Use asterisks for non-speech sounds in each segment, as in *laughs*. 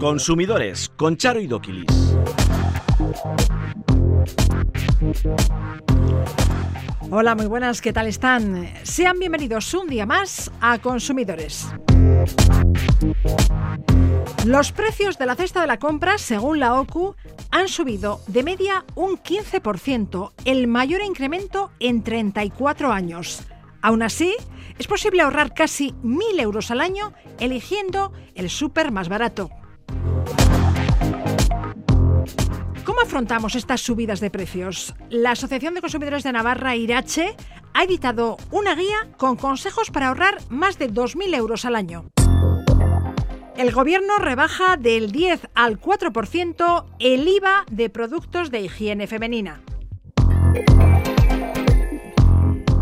Consumidores con Charo y Doquilis. Hola, muy buenas, ¿qué tal están? Sean bienvenidos un día más a Consumidores. Los precios de la cesta de la compra, según la OCU, han subido de media un 15%, el mayor incremento en 34 años. Aún así, es posible ahorrar casi 1.000 euros al año eligiendo el súper más barato. ¿Cómo afrontamos estas subidas de precios? La Asociación de Consumidores de Navarra, Irache, ha editado una guía con consejos para ahorrar más de 2.000 euros al año. El gobierno rebaja del 10 al 4% el IVA de productos de higiene femenina.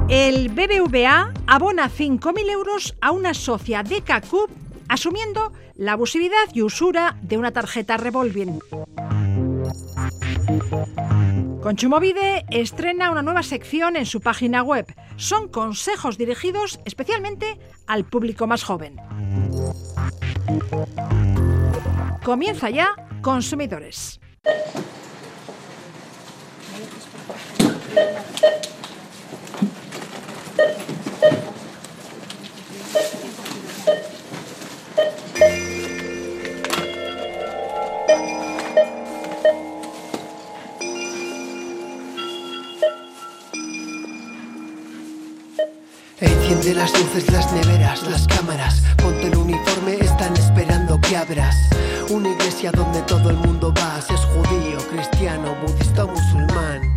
El BBVA abona 5.000 euros a una socia de CACUP asumiendo la abusividad y usura de una tarjeta revolving. Conchumovide estrena una nueva sección en su página web. Son consejos dirigidos especialmente al público más joven. Comienza ya Consumidores. Enciende las luces, las neveras, las cámaras. Ponte el uniforme, están esperando que abras. Una iglesia donde todo el mundo va, si es judío, cristiano, budista o musulmán.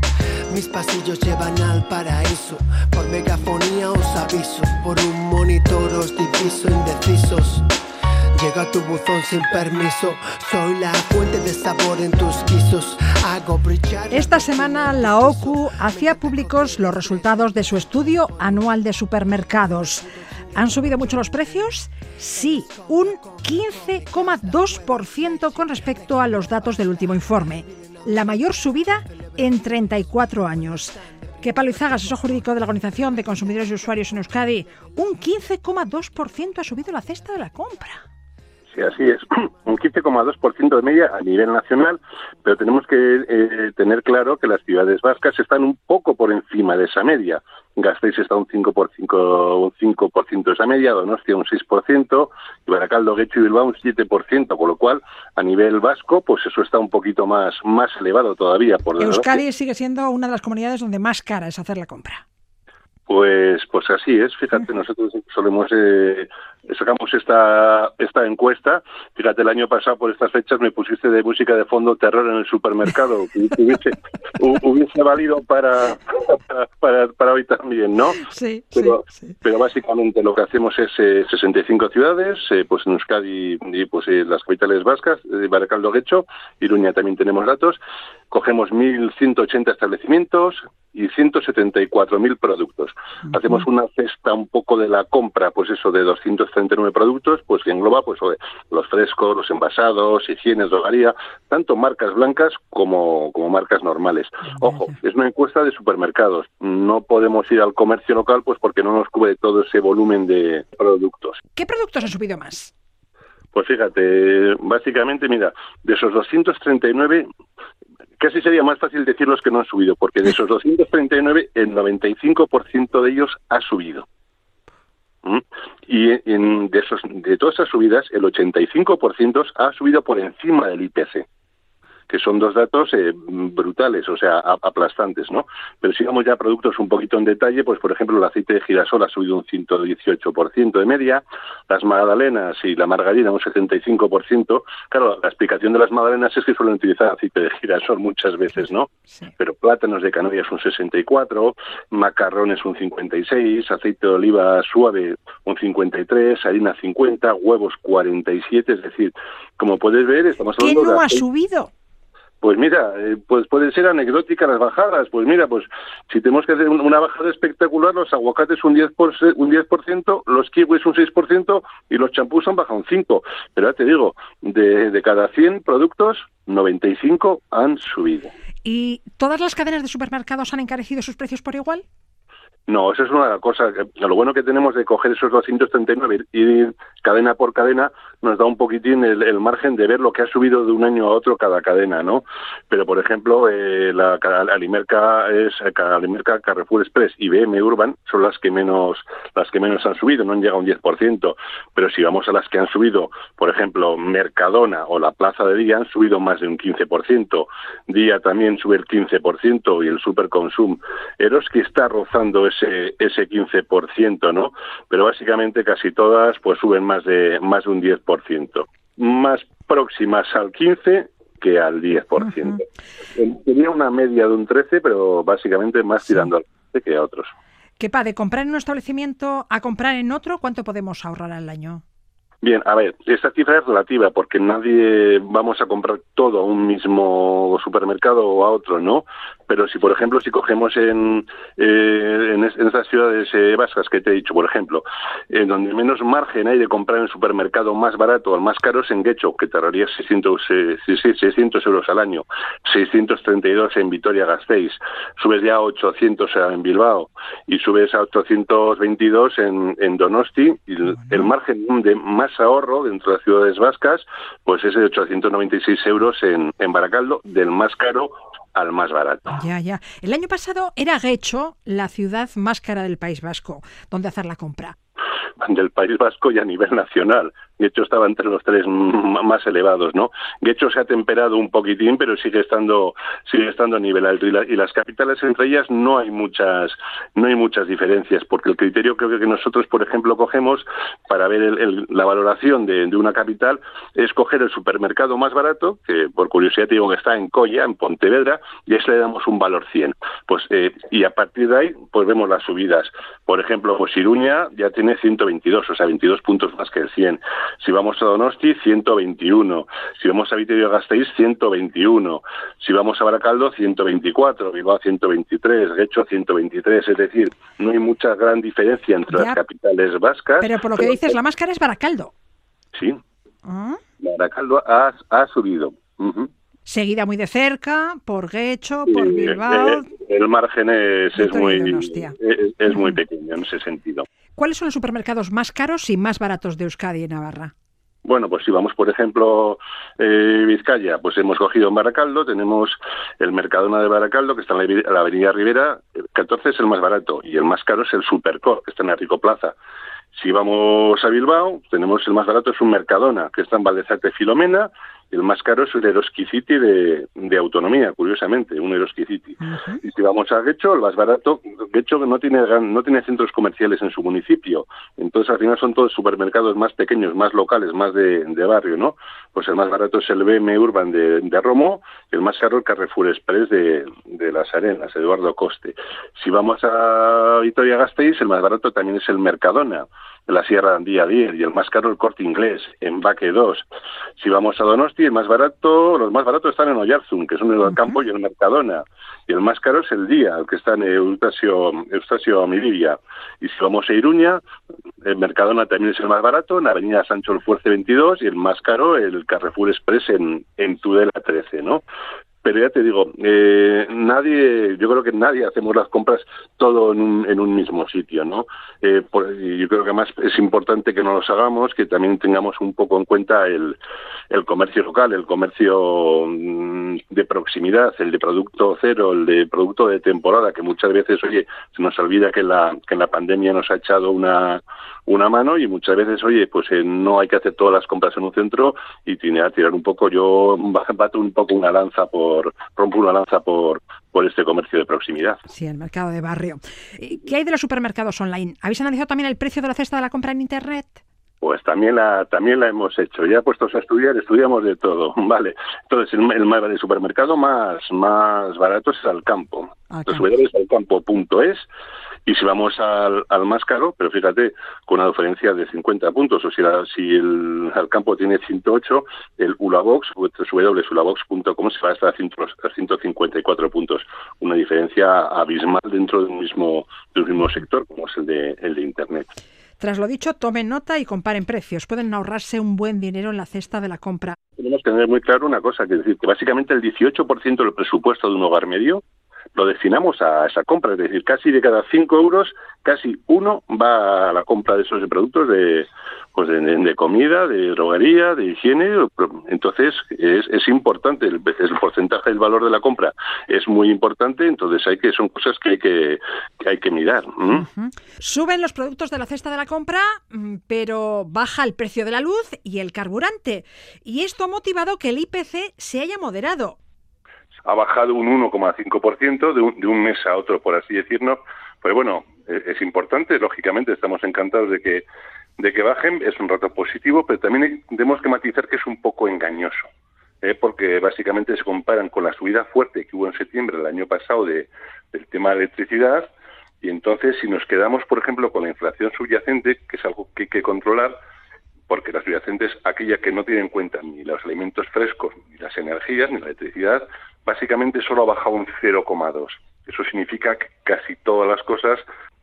Mis pasillos llevan al paraíso. Por megafonía os aviso. Por un monitor os diviso indecisos. Llega tu buzón sin permiso. Soy la fuente de sabor en tus quisos. Hago brillar. Esta semana la OCU hacía públicos los resultados de su estudio anual de supermercados. ¿Han subido mucho los precios? Sí, un 15,2% con respecto a los datos del último informe. La mayor subida en 34 años. Que Palo Izaga, asesor jurídico de la Organización de Consumidores y Usuarios en Euskadi, un 15,2% ha subido la cesta de la compra. Sí, así es. *clears throat* Un 15,2% de media a nivel nacional, pero tenemos que eh, tener claro que las ciudades vascas están un poco por encima de esa media. Gasteiz está un 5%, por 5, un 5 de esa media, Donostia un 6%, y Baracaldo, Guecho y Bilbao un 7%, con lo cual a nivel vasco pues eso está un poquito más, más elevado todavía. Por Euskadi sigue siendo una de las comunidades donde más cara es hacer la compra. Pues, pues así es. Fíjate, nosotros solemos eh, sacamos esta esta encuesta. Fíjate, el año pasado por estas fechas me pusiste de música de fondo terror en el supermercado. *laughs* hubiese, hubiese valido para, para, para hoy también, ¿no? Sí, pero, sí, pero básicamente lo que hacemos es eh, 65 ciudades, eh, pues en Euskadi y pues eh, las capitales vascas, eh, Baracaldo, Guecho, Iruña también tenemos datos. Cogemos 1.180 establecimientos y 174.000 productos. Hacemos una cesta un poco de la compra, pues eso, de 239 productos, pues que engloba pues los frescos, los envasados, higienes, drogaría, tanto marcas blancas como, como marcas normales. Ojo, es una encuesta de supermercados. No podemos ir al comercio local pues porque no nos cubre todo ese volumen de productos. ¿Qué productos han subido más? Pues fíjate, básicamente, mira, de esos 239, casi sería más fácil decir los que no han subido, porque de esos *laughs* 239, el 95% de ellos ha subido. ¿Mm? Y en, de, esos, de todas esas subidas, el 85% ha subido por encima del IPC que son dos datos eh, brutales, o sea, aplastantes, ¿no? Pero si vamos ya a productos un poquito en detalle, pues por ejemplo el aceite de girasol ha subido un 118% de media, las magdalenas y la margarina un 75%. Claro, la explicación de las magdalenas es que suelen utilizar aceite de girasol muchas veces, ¿no? Sí. Pero plátanos de Canarias un 64, macarrones un 56, aceite de oliva suave un 53, harina 50, huevos 47, es decir, como puedes ver, estamos ¿Qué hablando no de ha subido? Pues mira, eh, pues pueden ser anecdóticas las bajadas. Pues mira, pues si tenemos que hacer un- una bajada espectacular, los aguacates un 10%, por, un 10% los kiwis un 6% y los champús han bajado un 5%. Pero ya te digo, de, de cada 100 productos, 95 han subido. ¿Y todas las cadenas de supermercados han encarecido sus precios por igual? No, esa es una cosa. que- Lo bueno que tenemos de coger esos 239 y ir cadena por cadena nos da un poquitín el, margen de ver lo que ha subido de un año a otro cada cadena, ¿no? Pero, por ejemplo, eh, la Alimerca, es, Alimerca, Carrefour Express y BM Urban son las que menos las que menos han subido, no han llegado a un 10%, pero si vamos a las que han subido, por ejemplo, Mercadona o la Plaza de Día han subido más de un 15%, Día también sube el 15% y el Superconsum Eroski está rozando ese ese 15%, ¿no? Pero básicamente casi todas pues suben más de más de un 10%, más próximas al 15 que al 10%. Tenía una media de un 13, pero básicamente más tirando al 15 que a otros. ¿Qué pa, de comprar en un establecimiento a comprar en otro, ¿cuánto podemos ahorrar al año? Bien, a ver, esta cifra es relativa porque nadie vamos a comprar todo a un mismo supermercado o a otro, ¿no? Pero si, por ejemplo, si cogemos en, eh, en, estas ciudades eh, vascas que te he dicho, por ejemplo, en donde menos margen hay de comprar en supermercado más barato o más caro es en Guecho, que tardaría 600, 600 euros al año, 632 en Vitoria-Gasteiz, subes ya a 800 en Bilbao y subes a 822 en, en Donosti, y el, margen de más ahorro dentro de las ciudades vascas, pues es de 896 euros en, en Baracaldo, del más caro al más barato. Ya, ya. El año pasado era Guecho la ciudad más cara del País Vasco, donde hacer la compra. Del País Vasco y a nivel nacional. Guecho estaba entre los tres más elevados, ¿no? Guecho se ha temperado un poquitín, pero sigue estando sigue estando a nivel alto y, las capitales entre ellas no hay muchas no hay muchas diferencias porque el criterio creo que nosotros, por ejemplo, cogemos para ver la valoración de, una capital es coger el supermercado más barato, que por curiosidad te digo que está en Colla, en Pontevedra, y a ese le damos un valor 100. Pues eh, y a partir de ahí pues vemos las subidas. Por ejemplo, pues ya tiene 122, o sea, 22 puntos más que el 100. Si vamos a Donosti, 121. Si vamos a Vitoria-Gasteiz, 121. Si vamos a Baracaldo, 124. Bilbao, 123. Guecho, 123. Es decir, no hay mucha gran diferencia entre las capitales vascas. Pero por lo que dices, la máscara es Baracaldo. Sí. ¿Ah? Baracaldo ha, ha subido. seguida muy de cerca por Guecho, por Bilbao. El, margen es, es muy, es, muy pequeño en ese sentido. ¿Cuáles son los supermercados más caros y más baratos de Euskadi y Navarra? Bueno, pues si vamos, por ejemplo, eh, Vizcaya, pues hemos cogido en Baracaldo, tenemos el Mercadona de Baracaldo, que está en la, Avenida Rivera, el 14 es el más barato, y el más caro es el Supercor, que está en la Rico Plaza. Si vamos a Bilbao, tenemos el más barato, es un Mercadona, que está en Valdezate Filomena, el más caro es el Eroski City de, de autonomía, curiosamente, un Eroski City. Y si vamos a Guecho, el más barato, Guecho no tiene, no tiene centros comerciales en su municipio. Entonces, al final son todos supermercados más pequeños, más locales, más de, de barrio, ¿no? Pues el más barato es el BM Urban de, de Romo, el más caro el Carrefour Express de, de Las Arenas, Eduardo Coste. Si vamos a Vitoria-Gasteiz, el más barato también es el Mercadona la Sierra Andía 10 y el más caro el Corte Inglés, en Baque 2. Si vamos a Donosti, el más barato, los más baratos están en Oyarzun, que en el campo y en Mercadona. Y el más caro es el Día, el que está en Eustasio, Eustasio Miribia. Y si vamos a Iruña, el Mercadona también es el más barato, en Avenida Sancho el Fuerce 22 y el más caro el Carrefour Express en, en Tudela 13, ¿no? Pero ya te digo, eh, nadie, yo creo que nadie hacemos las compras todo en un, en un mismo sitio, ¿no? Eh, yo creo que además es importante que no los hagamos, que también tengamos un poco en cuenta el, el comercio local, el comercio mm, de proximidad, el de producto cero, el de producto de temporada, que muchas veces, oye, se nos olvida que la, que la pandemia nos ha echado una, una mano y muchas veces, oye, pues eh, no hay que hacer todas las compras en un centro y a tirar un poco, yo bato un poco una lanza por, rompo una lanza por, por este comercio de proximidad. Sí, el mercado de barrio. ¿Qué hay de los supermercados online? ¿Habéis analizado también el precio de la cesta de la compra en Internet? Pues también la, también la hemos hecho. Ya puestos a estudiar, estudiamos de todo, *laughs* ¿vale? Entonces, el, el, supermercado más, más barato es al campo. Los es alcampo.es y si vamos al, al, más caro, pero fíjate, con una diferencia de 50 puntos, o si, si el, campo tiene 108, el Ulabox, www.ulabox.com se va hasta 154 puntos. Una diferencia abismal dentro de un mismo, de un mismo sector, como es el de, el de Internet. Tras lo dicho, tomen nota y comparen precios. Pueden ahorrarse un buen dinero en la cesta de la compra. Tenemos que tener muy claro una cosa, que es decir, que básicamente el 18% del presupuesto de un hogar medio lo destinamos a esa compra, es decir, casi de cada 5 euros, casi uno va a la compra de esos productos de pues de, comida, de droguería, de higiene. Entonces es, es importante, el, el, porcentaje del valor de la compra es muy importante, entonces hay que son cosas que hay que, hay que mirar. Suben los productos de la cesta de la compra, mm, pero baja el precio de la luz y el carburante. Y esto ha motivado que el IPC se haya moderado. Ha bajado un 1,5% de, un, de un mes a otro, por así decirlo. Pues bueno, e, es importante, lógicamente estamos encantados de que de que bajen es un rato positivo, pero también tenemos que matizar que es un poco engañoso, ¿eh? porque básicamente se comparan con la subida fuerte que hubo en septiembre del año pasado de, del tema de electricidad, y entonces si nos quedamos, por ejemplo, con la inflación subyacente, que es algo que hay que controlar, porque la subyacente es aquella que no tiene en cuenta ni los alimentos frescos, ni las energías, ni la electricidad, básicamente solo ha bajado un 0,2. Eso significa que casi todas las cosas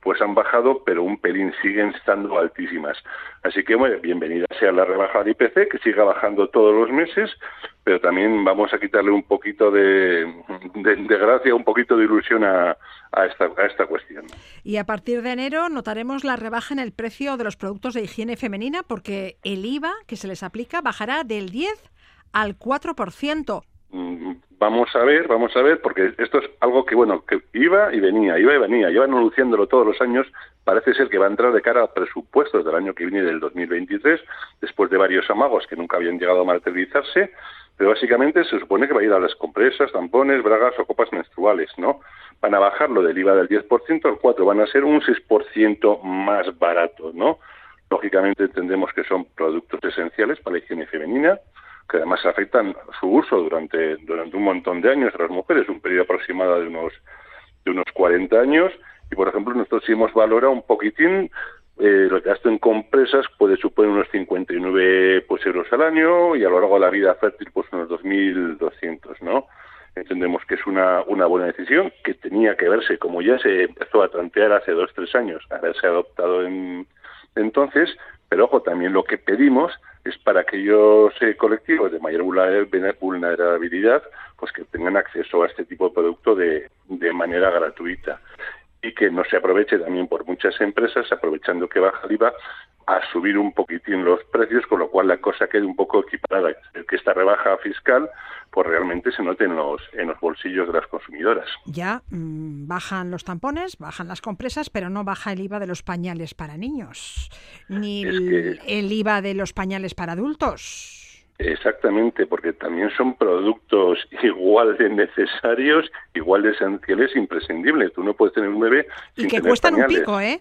pues han bajado, pero un pelín siguen estando altísimas. Así que, bueno, bienvenida sea la rebaja del IPC, que siga bajando todos los meses, pero también vamos a quitarle un poquito de, gracia, un poquito de ilusión a, esta, a esta cuestión. Y a partir de enero notaremos la rebaja en el precio de los productos de higiene femenina, porque el IVA que se les aplica bajará del 10 al 4%. Vamos a ver, vamos a ver, porque esto es algo que, bueno, que iba y venía, iba y venía, llevan anunciándolo todos los años, parece ser que va a entrar de cara a presupuestos del año que viene, del 2023, después de varios amagos que nunca habían llegado a materializarse, pero básicamente se supone que va a ir a las compresas, tampones, bragas o copas menstruales, ¿no? Van a bajarlo del IVA del 10% al 4%, van a ser un 6% más barato, ¿no? Lógicamente entendemos que son productos esenciales para la higiene femenina, que además afectan su uso durante, durante un montón de años a las mujeres, un periodo aproximado de unos, de unos 40 años. Y, por ejemplo, nosotros sí hemos valorado un poquitín eh, el gasto en compresas puede suponer unos 59 pues, euros al año y a lo largo de la vida fértil pues unos 2.200, ¿no? Entendemos que es una, una buena decisión que tenía que verse, como ya se empezó a plantear hace dos, tres años, haberse adoptado en, entonces, pero ojo, también lo que pedimos es para aquellos colectivos de mayor vulnerabilidad, pues que tengan acceso a este tipo de producto de manera gratuita y que no se aproveche también por muchas empresas, aprovechando que baja el IVA, a subir un poquitín los precios, con lo cual la cosa quede un poco equiparada. Que esta rebaja fiscal, pues realmente se note en los, en los bolsillos de las consumidoras. Ya mm, bajan los tampones, bajan las compresas, pero no baja el IVA de los pañales para niños, ni el IVA de los pañales para adultos. Exactamente, porque también son productos *laughs* igual de necesarios, igual de esenciales, imprescindibles. Tú no puedes tener un bebé y que cuestan un pico, ¿eh?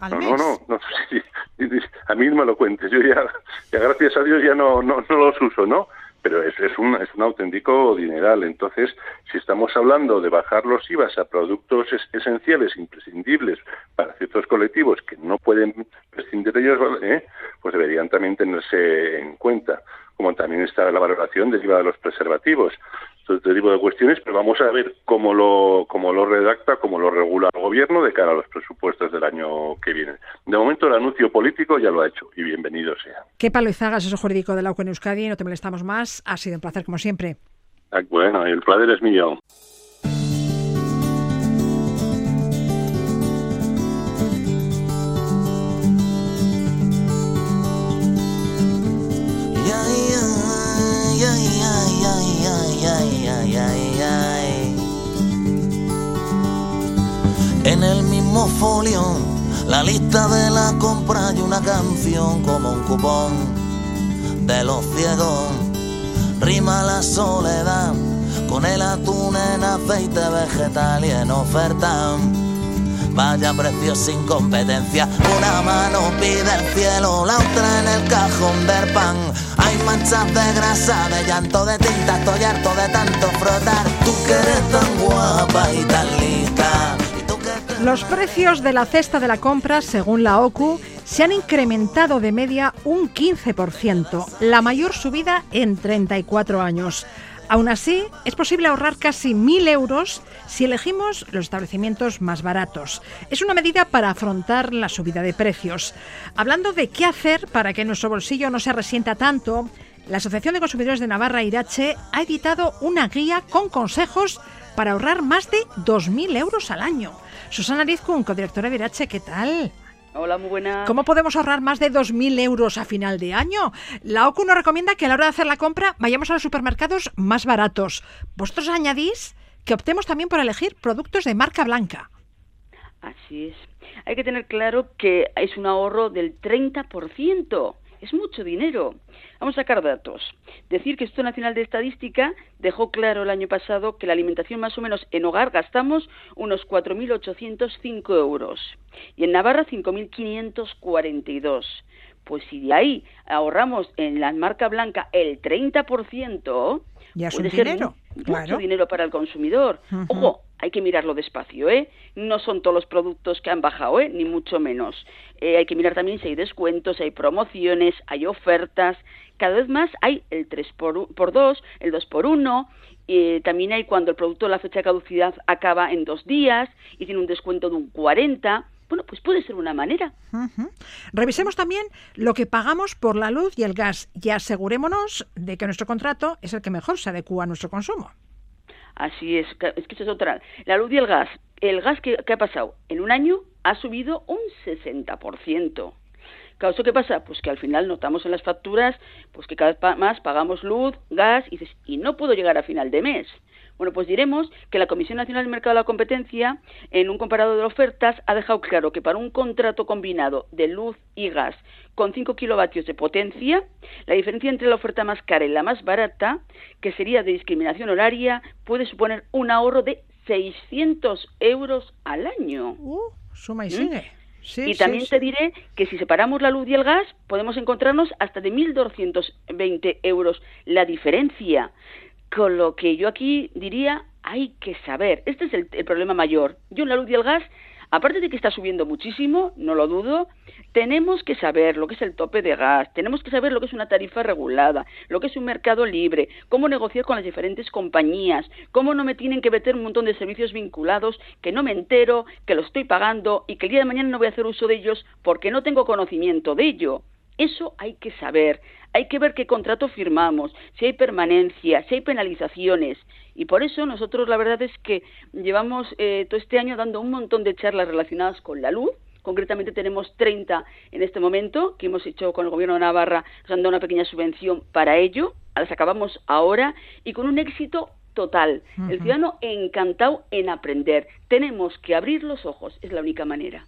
no, no, no, no, *laughs* a mí me lo cuentes. Yo ya, ya, gracias a Dios ya no, no, no los uso, ¿no? Pero es, es, un, es un auténtico dineral. Entonces, si estamos hablando de bajar los IVAs a productos esenciales, imprescindibles para ciertos colectivos que no pueden prescindir de ellos, ¿eh? pues deberían también tenerse en cuenta como también está la valoración derivada de los preservativos. Todo este tipo de cuestiones, pero vamos a ver cómo lo, cómo lo redacta, cómo lo regula el gobierno de cara a los presupuestos del año que viene. De momento el anuncio político ya lo ha hecho y bienvenido sea. Qué palo asesor jurídico de la UCO en Euskadi, no te molestamos más. Ha sido un placer como siempre. Ah, bueno, el placer es mío. En el mismo folio, la lista de la compra y una canción como un cupón de los ciegos. Rima la soledad con el atún en aceite vegetal y en oferta. Vaya precio sin competencia, una mano pide el cielo, la otra en el cajón del pan. Hay manchas de grasa, de llanto, de tinta, estoy harto de tanto frotar. Tú que eres tan guapa y tan lista los precios de la cesta de la compra, según la OCU, se han incrementado de media un 15%, la mayor subida en 34 años. Aún así, es posible ahorrar casi 1.000 euros si elegimos los establecimientos más baratos. Es una medida para afrontar la subida de precios. Hablando de qué hacer para que nuestro bolsillo no se resienta tanto, la Asociación de Consumidores de Navarra, Irache, ha editado una guía con consejos para ahorrar más de 2.000 euros al año. Susana Lizcun, codirectora de Irache, ¿qué tal? Hola, muy buenas. ¿Cómo podemos ahorrar más de 2.000 euros a final de año? La OCU nos recomienda que a la hora de hacer la compra vayamos a los supermercados más baratos. Vosotros añadís que optemos también por elegir productos de marca blanca. Así es. Hay que tener claro que es un ahorro del 30%. Es mucho dinero. Vamos a sacar datos. Decir que el Nacional de Estadística dejó claro el año pasado que la alimentación más o menos en hogar gastamos unos 4.805 euros y en Navarra 5.542. Pues si de ahí ahorramos en la marca blanca el 30%, ya es puede un ser dinero, claro. mucho dinero para el consumidor. Ojo, hay que mirarlo despacio, ¿eh? No son todos los productos que han bajado, ¿eh? Ni mucho menos. Eh, hay que mirar también si hay descuentos, hay promociones, hay ofertas. Cada vez más hay el 3 por, u- por 2, el 2 por 1. eh, también hay cuando el producto, la fecha de caducidad acaba en dos días y tiene un descuento de un 40. Bueno, pues puede ser una manera. Revisemos también lo que pagamos por la luz y el gas y asegurémonos de que nuestro contrato es el que mejor se adecua a nuestro consumo. Así es, es que eso es otra. La luz y el gas. El gas que, que ha pasado en un año ha subido un 60%. Claro, ¿eso qué pasa? Pues que al final notamos en las facturas pues que cada vez más pagamos luz, gas y dices, y no puedo llegar a final de mes. Bueno, pues diremos que la Comisión Nacional del Mercado de la Competencia, en un comparado de ofertas, ha dejado claro que para un contrato combinado de luz y gas con 5 kilovatios de potencia, la diferencia entre la oferta más cara y la más barata, que sería de discriminación horaria, puede suponer un ahorro de 600 euros al año. Uh, suma y ¿Mm? sigue. Sí, y sí, también sí. te diré que si separamos la luz y el gas, podemos encontrarnos hasta de 1.220 euros la diferencia. Con lo que yo aquí diría, hay que saber. Este es el, el problema mayor. Yo en la luz y el gas, aparte de que está subiendo muchísimo, no lo dudo, tenemos que saber lo que es el tope de gas, tenemos que saber lo que es una tarifa regulada, lo que es un mercado libre, cómo negociar con las diferentes compañías, cómo no me tienen que meter un montón de servicios vinculados que no me entero, que lo estoy pagando y que el día de mañana no voy a hacer uso de ellos porque no tengo conocimiento de ello. Eso hay que saber, hay que ver qué contrato firmamos, si hay permanencia, si hay penalizaciones. Y por eso nosotros la verdad es que llevamos eh, todo este año dando un montón de charlas relacionadas con la luz. Concretamente tenemos 30 en este momento que hemos hecho con el Gobierno de Navarra, nos han dado una pequeña subvención para ello, las acabamos ahora y con un éxito total. El ciudadano encantado en aprender. Tenemos que abrir los ojos, es la única manera.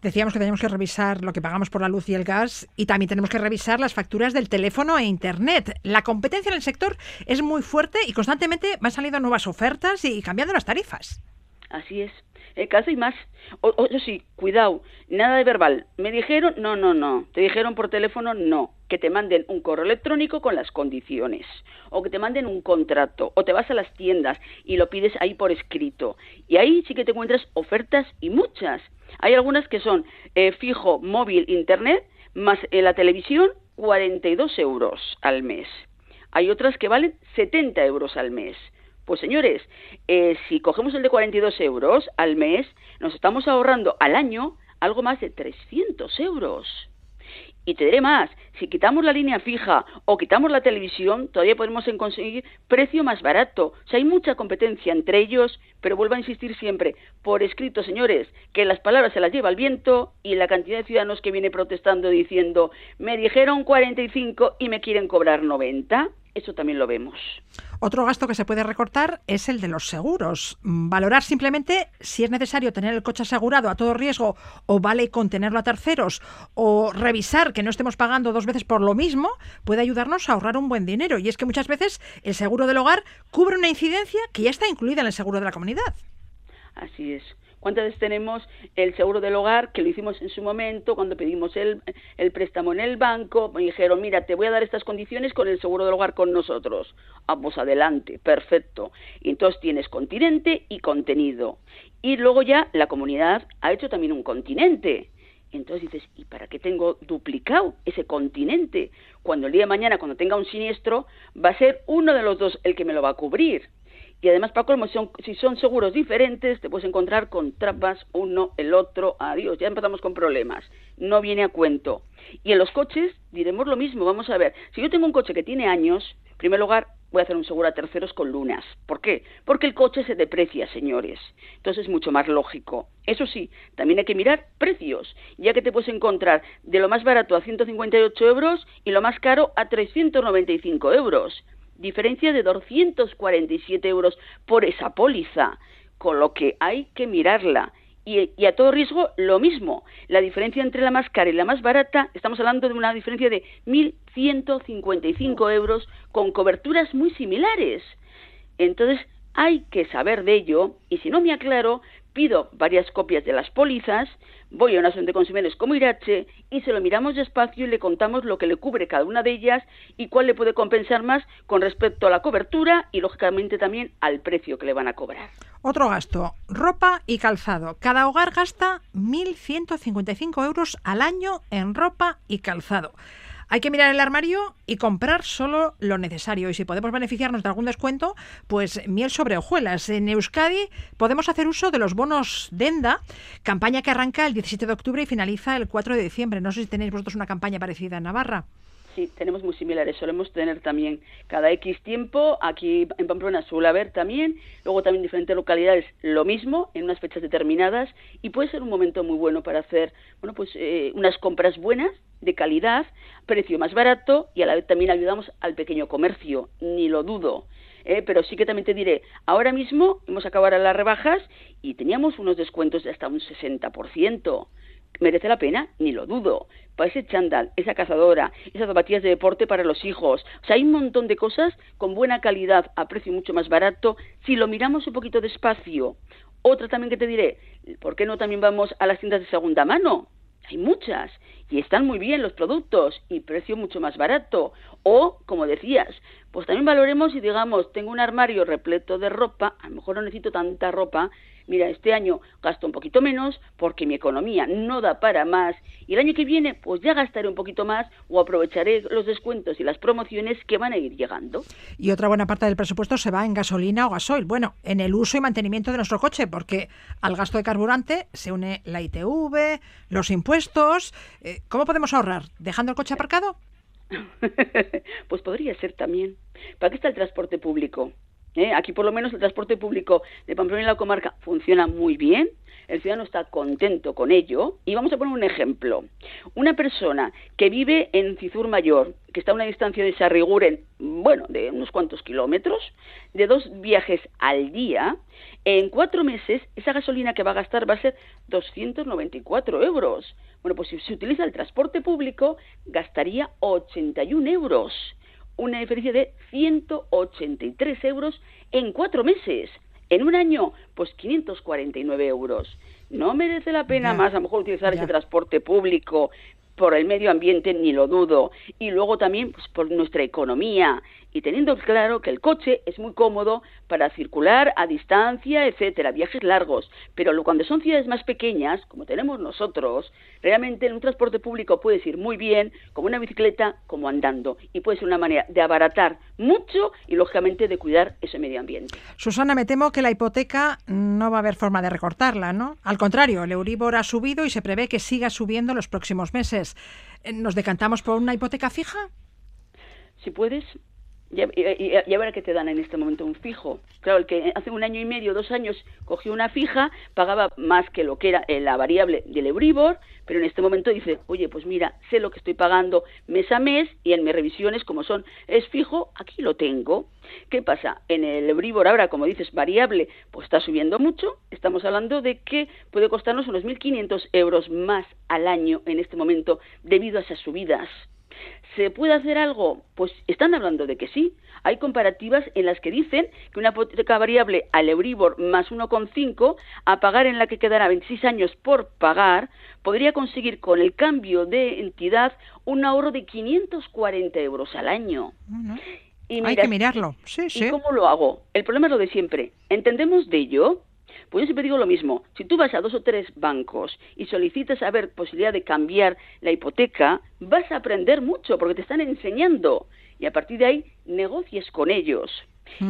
Decíamos que tenemos que revisar lo que pagamos por la luz y el gas y también tenemos que revisar las facturas del teléfono e Internet. La competencia en el sector es muy fuerte y constantemente van saliendo nuevas ofertas y cambiando las tarifas. Así es. El caso y más. O, o- sí, cuidado, nada de verbal. Me dijeron, no, no, no. Te dijeron por teléfono, no. Que te manden un correo electrónico con las condiciones. O que te manden un contrato. O te vas a las tiendas y lo pides ahí por escrito. Y ahí sí que te encuentras ofertas y muchas. Hay algunas que son eh, fijo, móvil, internet, más eh, la televisión, 42 euros al mes. Hay otras que valen 70 euros al mes. Pues señores, eh, si cogemos el de 42 euros al mes, nos estamos ahorrando al año algo más de 300 euros. Y te diré más, si quitamos la línea fija o quitamos la televisión, todavía podemos conseguir precio más barato. O sea, hay mucha competencia entre ellos, pero vuelvo a insistir siempre, por escrito, señores, que las palabras se las lleva el viento y la cantidad de ciudadanos que viene protestando diciendo, me dijeron 45 y me quieren cobrar 90, eso también lo vemos. Otro gasto que se puede recortar es el de los seguros. Valorar simplemente si es necesario tener el coche asegurado a todo riesgo o vale con tenerlo a terceros o revisar que no estemos pagando dos veces por lo mismo puede ayudarnos a ahorrar un buen dinero. Y es que muchas veces el seguro del hogar cubre una incidencia que ya está incluida en el seguro de la comunidad. Así es. ¿Cuántas veces tenemos el seguro del hogar que lo hicimos en su momento cuando pedimos el, el préstamo en el banco? Me dijeron, mira, te voy a dar estas condiciones con el seguro del hogar con nosotros. Ah, pues adelante, perfecto. Y entonces tienes continente y contenido. Y luego ya la comunidad ha hecho también un continente. Entonces dices, ¿y para qué tengo duplicado ese continente? Cuando el día de mañana, cuando tenga un siniestro, va a ser uno de los dos el que me lo va a cubrir. Y además, para colmo, si son, seguros diferentes, te puedes encontrar con trampas, uno, el otro, adiós, ya empezamos con problemas. No viene a cuento. Y en los coches diremos lo mismo, vamos a ver, si yo tengo un coche que tiene años, en primer lugar, voy a hacer un seguro a terceros con lunas. ¿Por qué? Porque el coche se deprecia, señores. Entonces es mucho más lógico. Eso sí, también hay que mirar precios, ya que te puedes encontrar de lo más barato a 158 euros y lo más caro a 395 euros. Diferencia de 247 euros por esa póliza, con lo que hay que mirarla y, a todo riesgo lo mismo. La diferencia entre la más cara y la más barata, estamos hablando de una diferencia de 1.155 euros con coberturas muy similares. Entonces, hay que saber de ello y si no me aclaro, pido varias copias de las pólizas, voy a una asociación de consumidores como Irache y se lo miramos despacio y le contamos lo que le cubre cada una de ellas y cuál le puede compensar más con respecto a la cobertura y lógicamente también al precio que le van a cobrar. Otro gasto, ropa y calzado. Cada hogar gasta 1.155 euros al año en ropa y calzado. Hay que mirar el armario y comprar solo lo necesario. Y si podemos beneficiarnos de algún descuento, pues miel sobre hojuelas. En Euskadi podemos hacer uso de los bonos Denda, campaña que arranca el 17 de octubre y finaliza el 4 de diciembre. No sé si tenéis vosotros una campaña parecida en Navarra sí, tenemos muy similares. Solemos tener también cada X tiempo, aquí en Pamplona suele haber también, luego también en diferentes localidades lo mismo, en unas fechas determinadas, y puede ser un momento muy bueno para hacer, bueno, pues eh, unas compras buenas, de calidad, precio más barato, y a la vez también ayudamos al pequeño comercio, ni lo dudo. Eh, pero sí que también te diré, ahora mismo hemos acabado las rebajas y teníamos unos descuentos de hasta un 60% merece la pena, ni lo dudo. Para ese chándal, esa cazadora, esas zapatillas de deporte para los hijos. O sea, hay un montón de cosas con buena calidad a precio mucho más barato si lo miramos un poquito despacio. Otra también que te diré, ¿por qué no también vamos a las tiendas de segunda mano? Hay muchas y están muy bien los productos y precio mucho más barato. O, como decías, pues también valoremos y digamos, tengo un armario repleto de ropa, a lo mejor no necesito tanta ropa, mira, este año gasto un poquito menos porque mi economía no da para más y el año que viene pues ya gastaré un poquito más o aprovecharé los descuentos y las promociones que van a ir llegando. Y otra buena parte del presupuesto se va en gasolina o gasoil, bueno, en el uso y mantenimiento de nuestro coche, porque al gasto de carburante se une la ITV, los impuestos. Eh, ¿Cómo podemos ahorrar? ¿Dejando el coche aparcado? *laughs* pues podría ser también. ¿Para qué está el transporte público? ¿Eh? Aquí por lo menos el transporte público de Pamplona y la comarca funciona muy bien, el ciudadano está contento con ello y vamos a poner un ejemplo. Una persona que vive en Cizur Mayor, que está a una distancia de Sarriguren, bueno, de unos cuantos kilómetros, de dos viajes al día, en cuatro meses esa gasolina que va a gastar va a ser 294 euros. Bueno, pues si se utiliza el transporte público, gastaría 81 euros una diferencia de 183 euros en cuatro meses. En un año, pues 549 euros. No merece la pena más a lo mejor utilizar ese transporte público por el medio ambiente, ni lo dudo. Y luego también pues, por nuestra economía y teniendo claro que el coche es muy cómodo para circular a distancia, etcétera, viajes largos, pero cuando son ciudades más pequeñas, como tenemos nosotros, realmente en un transporte público puedes ir muy bien, como una bicicleta, como andando, y puede ser una manera de abaratar mucho y lógicamente de cuidar ese medio ambiente. Susana, me temo que la hipoteca no va a haber forma de recortarla, ¿no? Al contrario, el Euribor ha subido y se prevé que siga subiendo los próximos meses. ¿Nos decantamos por una hipoteca fija? Si puedes, ya, verá que te dan en este momento un fijo. Claro, el que hace un año y medio, dos años, cogió una fija, pagaba más que lo que era eh, la variable del Euribor, pero en este momento dice, oye, pues mira, sé lo que estoy pagando mes a mes y en mis revisiones, como son, es fijo, aquí lo tengo. ¿Qué pasa? En el Euribor ahora, como dices, variable, pues está subiendo mucho. Estamos hablando de que puede costarnos unos 1.500 euros más al año en este momento debido a esas subidas. ¿Se puede hacer algo? Pues están hablando de que sí. Hay comparativas en las que dicen que una hipoteca variable al Euribor más 1,5 a pagar en la que quedará 26 años por pagar podría conseguir con el cambio de entidad un ahorro de 540 euros al año. y Hay que mirarlo. Sí, sí. ¿Y cómo lo hago? El problema es lo de siempre. ¿Entendemos de ello? Pues yo siempre digo lo mismo, si tú vas a dos o tres bancos y solicitas a ver posibilidad de cambiar la hipoteca, vas a aprender mucho porque te están enseñando. Y a partir de ahí negocies con ellos.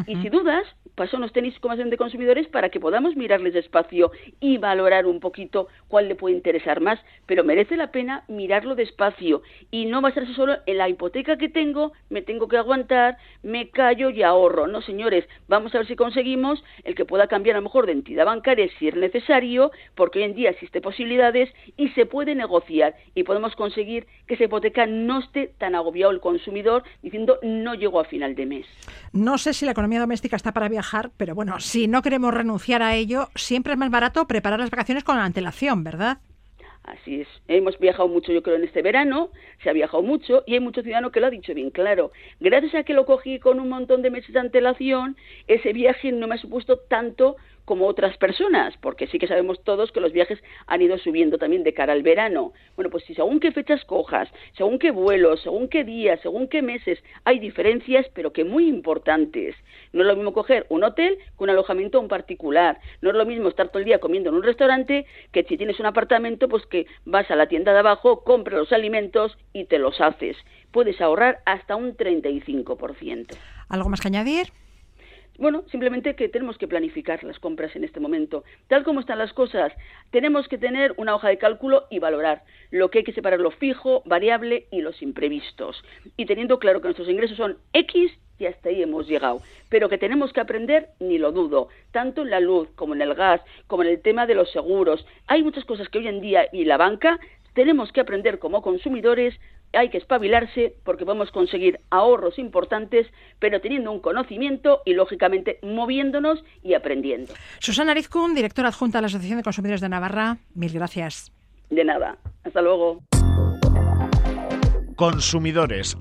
Y si dudas, pasó unos tenis como de consumidores para que podamos mirarles despacio y valorar un poquito cuál le puede interesar más, pero merece la pena mirarlo despacio y no basarse solo en la hipoteca que tengo, me tengo que aguantar, me callo y ahorro. No, señores, vamos a ver si conseguimos el que pueda cambiar a lo mejor de entidad bancaria si es necesario, porque hoy en día existen posibilidades y se puede negociar y podemos conseguir que esa hipoteca no esté tan agobiado el consumidor diciendo no llego a final de mes. No sé si la economía doméstica está para viajar, pero bueno, si no queremos renunciar a ello, siempre es más barato preparar las vacaciones con antelación, ¿verdad? Así es. Hemos viajado mucho, yo creo, en este verano, se ha viajado mucho y hay muchos ciudadanos que lo ha dicho bien claro. Gracias a que lo cogí con un montón de meses de antelación, ese viaje no me ha supuesto tanto como otras personas, porque sí que sabemos todos que los viajes han ido subiendo también de cara al verano. Bueno, pues si según qué fechas cojas, según qué vuelos, según qué días, según qué meses, hay diferencias, pero que muy importantes. No es lo mismo coger un hotel que un alojamiento en particular. No es lo mismo estar todo el día comiendo en un restaurante que si tienes un apartamento, pues que vas a la tienda de abajo, compras los alimentos y te los haces. Puedes ahorrar hasta un 35%. ¿Algo más que añadir? Bueno, simplemente que tenemos que planificar las compras en este momento. Tal como están las cosas, tenemos que tener una hoja de cálculo y valorar lo que hay que separar lo fijo, variable y los imprevistos. Y teniendo claro que nuestros ingresos son X y hasta ahí hemos llegado. Pero que tenemos que aprender, ni lo dudo, tanto en la luz como en el gas, como en el tema de los seguros. Hay muchas cosas que hoy en día y la banca tenemos que aprender como consumidores hay que espabilarse porque podemos conseguir ahorros importantes, pero teniendo un conocimiento y, lógicamente, moviéndonos y aprendiendo. Susana Rizkun, directora adjunta de la Asociación de Consumidores de Navarra, mil gracias. De nada. Hasta luego. Consumidores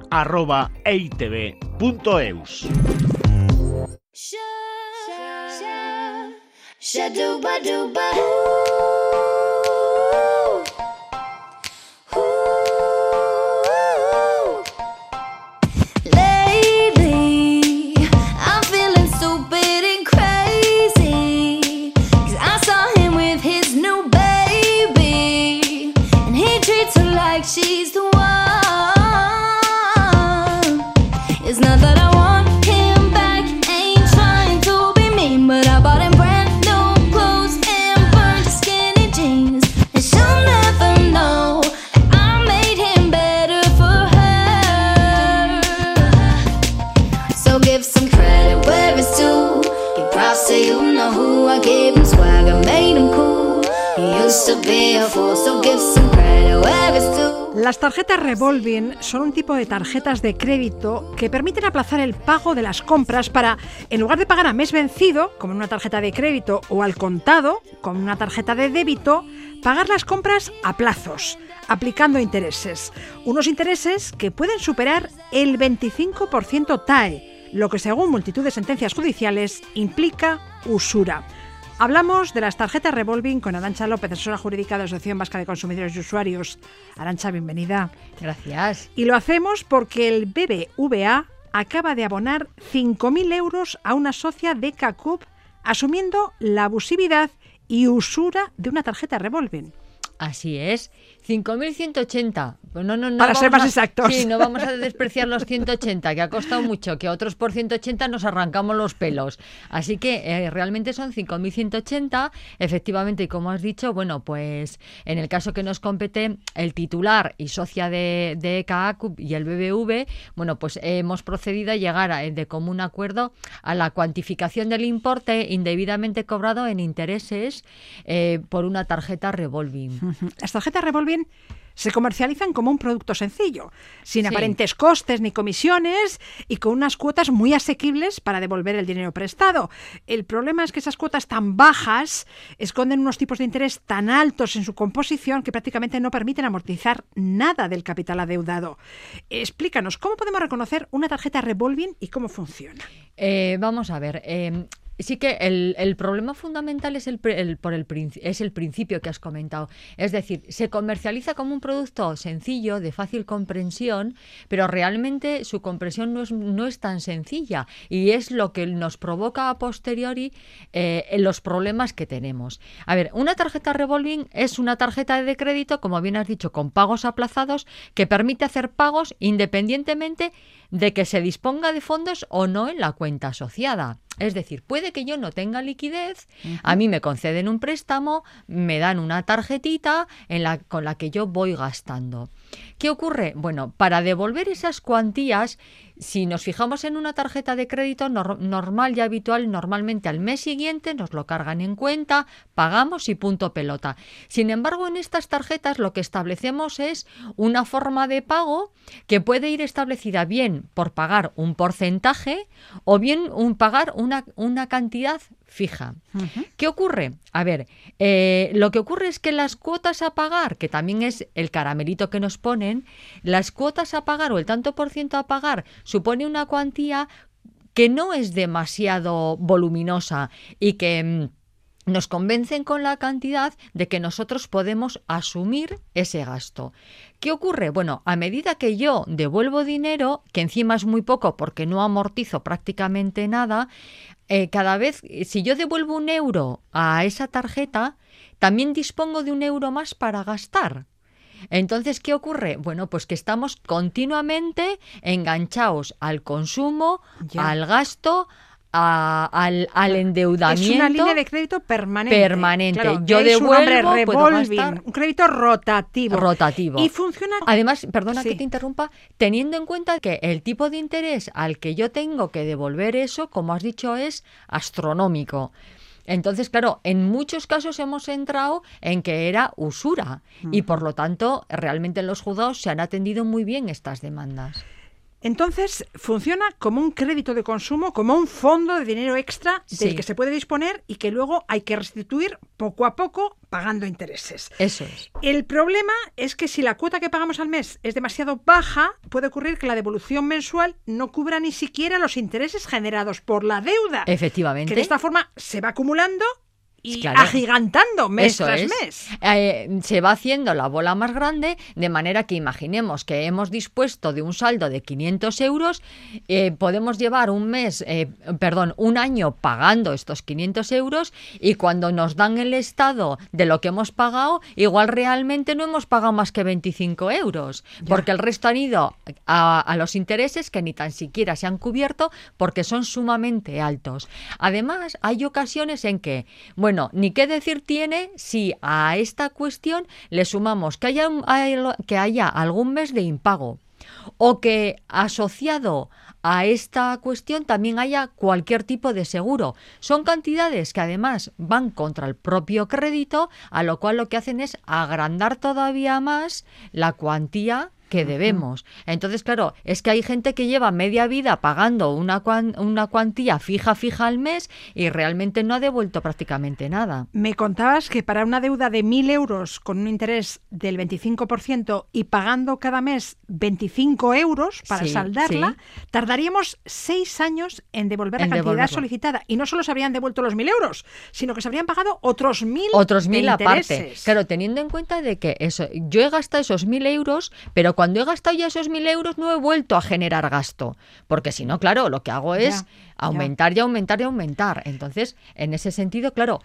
revolving son un tipo de tarjetas de crédito que permiten aplazar el pago de las compras para, en lugar de pagar a mes vencido, como en una tarjeta de crédito, o al contado, como en una tarjeta de débito, pagar las compras a plazos, aplicando intereses. Unos intereses que pueden superar el 25% TAE, lo que según multitud de sentencias judiciales implica usura. Hablamos de las tarjetas revolving con Arancha López, asesora jurídica de la Asociación Vasca de Consumidores y Usuarios. Arancha, bienvenida. Gracias. Y lo hacemos porque el BBVA acaba de abonar 5.000 euros a una socia de CACUP asumiendo la abusividad y usura de una tarjeta revolving. Así es. 5.180. Pues no, no, no Para ser más exactos. Sí, no vamos a despreciar los 180, que ha costado mucho, que otros por 180 nos arrancamos los pelos. Así que eh, realmente son 5.180. Efectivamente, y como has dicho, bueno, pues en el caso que nos compete, el titular y socia de, de y el BBV, bueno, pues hemos procedido a llegar a, de común acuerdo a la cuantificación del importe indebidamente cobrado en intereses eh, por una tarjeta revolving. Las tarjetas revolving se comercializan como un producto sencillo, sin aparentes costes ni comisiones y con unas cuotas muy asequibles para devolver el dinero prestado. El problema es que esas cuotas tan bajas esconden unos tipos de interés tan altos en su composición que prácticamente no permiten amortizar nada del capital adeudado. Explícanos, ¿cómo podemos reconocer una tarjeta revolving y cómo funciona? Eh, vamos a ver. Eh, Sí que el, el, problema fundamental es el, el, por el, es el principio que has comentado. Es decir, se comercializa como un producto sencillo, de fácil comprensión, pero realmente su comprensión no es, no es tan sencilla y es lo que nos provoca a posteriori eh, los problemas que tenemos. A ver, una tarjeta revolving es una tarjeta de crédito, como bien has dicho, con pagos aplazados que permite hacer pagos independientemente de que se disponga de fondos o no en la cuenta asociada. Es decir, puede que yo no tenga liquidez, a mí me conceden un préstamo, me dan una tarjetita en la, con la que yo voy gastando. ¿Qué ocurre? Bueno, para devolver esas cuantías, si nos fijamos en una tarjeta de crédito normal y habitual, normalmente al mes siguiente nos lo cargan en cuenta, pagamos y punto pelota. Sin embargo, en estas tarjetas lo que establecemos es una forma de pago que puede ir establecida bien por pagar un porcentaje o bien un pagar una, una cantidad fija. ¿Qué ocurre? A ver, eh, lo que ocurre es que las cuotas a pagar, que también es el caramelito que nos ponen, las cuotas a pagar o el tanto por ciento a pagar supone una cuantía que no es demasiado voluminosa y que mm, nos convencen con la cantidad de que nosotros podemos asumir ese gasto. ¿Qué ocurre? Bueno, a medida que yo devuelvo dinero, que encima es muy poco porque no amortizo prácticamente nada, eh, cada vez, si yo devuelvo un euro a esa tarjeta, también dispongo de un euro más para gastar. Entonces, ¿qué ocurre? Bueno, pues que estamos continuamente enganchados al consumo, al gasto, al, al, endeudamiento. Es una línea de crédito permanente. Permanente. Yo devuelvo, un, un crédito rotativo. Rotativo. Y funciona. Además, perdona que te interrumpa, teniendo en cuenta que el tipo de interés al que yo tengo que devolver eso, como has dicho, es astronómico. Entonces, claro, en muchos casos hemos entrado en que era usura y por lo tanto, realmente en los juzgados se han atendido muy bien estas demandas. Entonces, funciona como un crédito de consumo, como un fondo de dinero extra del que se puede disponer y que luego hay que restituir poco a poco pagando intereses. Eso es. El problema es que si la cuota que pagamos al mes es demasiado baja, puede ocurrir que la devolución mensual no cubra ni siquiera los intereses generados por la deuda. Efectivamente. Que de esta forma se va acumulando y agigantando mes tras mes. Eh, se va haciendo la bola más grande, de manera que imaginemos que hemos dispuesto de un saldo de 500 euros, eh, podemos llevar un mes, eh, perdón, un año pagando estos 500 euros y cuando nos dan el estado de lo que hemos pagado, igual realmente no hemos pagado más que 25 euros, porque el resto han ido a, a los intereses que ni tan siquiera se han cubierto porque son sumamente altos. Además, hay ocasiones en que, bueno, ni qué decir tiene si a esta cuestión le sumamos que haya, que haya algún mes de impago o que asociado a esta cuestión también haya cualquier tipo de seguro. Son cantidades que además van contra el propio crédito, a lo cual lo que hacen es agrandar todavía más la cuantía que debemos. Entonces, claro, es que hay gente que lleva media vida pagando una, una cuantía fija, fija al mes y realmente no ha devuelto prácticamente nada. Me contabas que para una deuda de 1.000 euros con un interés del 25% y pagando cada mes 25 euros para saldarla, tardaríamos seis años en devolver la cantidad solicitada. Y no solo se habrían devuelto los 1.000 euros, sino que se habrían pagado otros 1.000 Otros 1.000 aparte. Claro, teniendo en cuenta de que eso, yo he gastado esos 1.000 euros, pero cuando he gastado ya esos mil euros no he vuelto a generar gasto, porque si no, claro, lo que hago es aumentar y aumentar y aumentar. Entonces, en ese sentido, claro,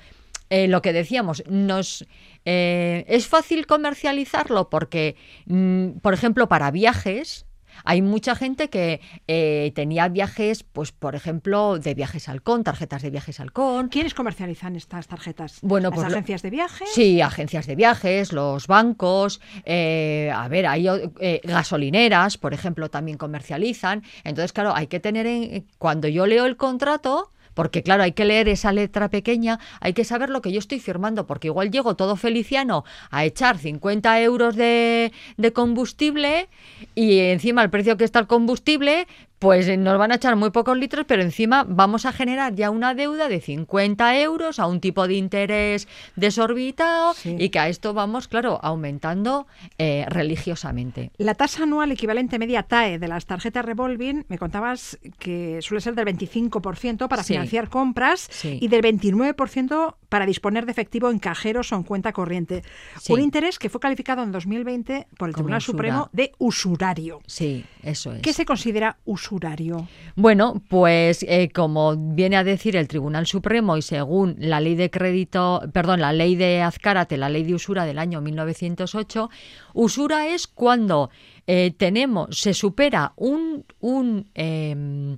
eh, lo que decíamos, nos eh, es fácil comercializarlo porque, mm, por ejemplo, para viajes, hay mucha gente que eh, tenía viajes, pues por ejemplo, de viajes Halcón, tarjetas de viajes Halcón. ¿Quiénes comercializan estas tarjetas? Bueno, ¿Las pues, agencias de viajes? Sí, agencias de viajes, los bancos, eh, a ver, hay eh, gasolineras, por ejemplo, también comercializan. Entonces, claro, hay que tener en, cuando yo leo el contrato, porque claro, hay que leer esa letra pequeña, hay que saber lo que yo estoy firmando, porque igual llego todo feliciano a echar 50 euros de, de combustible y encima el precio que está el combustible, pues eh, nos van a echar muy pocos litros, pero encima vamos a generar ya una deuda de 50 euros a un tipo de interés desorbitado y que a esto vamos, claro, aumentando eh, religiosamente. La tasa anual equivalente media TAE de las tarjetas revolving, me contabas que suele ser del 25% para financiar compras y del 29% para disponer de efectivo en cajeros o en cuenta corriente. Un interés que fue calificado en 2020 por el Tribunal Supremo de usurario. Sí, eso es. ¿Qué se considera usurario? Bueno, pues eh, como viene a decir el Tribunal Supremo y según la ley de crédito, perdón, la ley de Azcárate, la ley de usura del año 1908, usura es cuando eh, tenemos, se supera un, un em,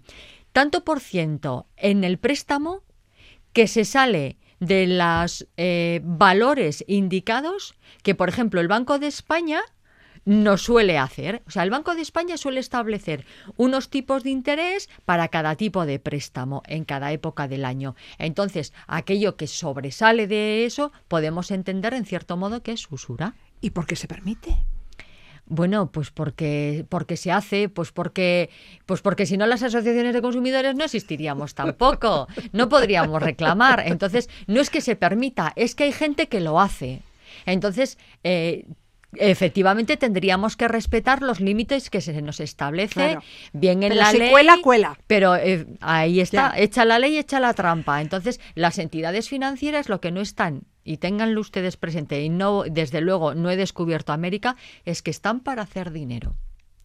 tanto por ciento en el préstamo que se sale de los eh, valores indicados que, por ejemplo, el Banco de España no suele hacer. O sea, el Banco de España suele establecer unos tipos de interés para cada tipo de préstamo en cada época del año. Entonces, aquello que sobresale de eso podemos entender en cierto modo que es usura. ¿Y por qué se permite? Bueno, pues porque, porque se hace, pues porque, pues porque si no las asociaciones de consumidores no existiríamos tampoco, no podríamos reclamar. Entonces, no es que se permita, es que hay gente que lo hace. Entonces, eh, efectivamente tendríamos que respetar los límites que se nos establece bien en Pero la si ley. cuela, cuela. Pero eh, ahí está, Ya. echa la ley, echa la trampa. Entonces, las entidades financieras lo que no están y ténganlo ustedes presente y no desde luego no he descubierto América es que están para hacer dinero.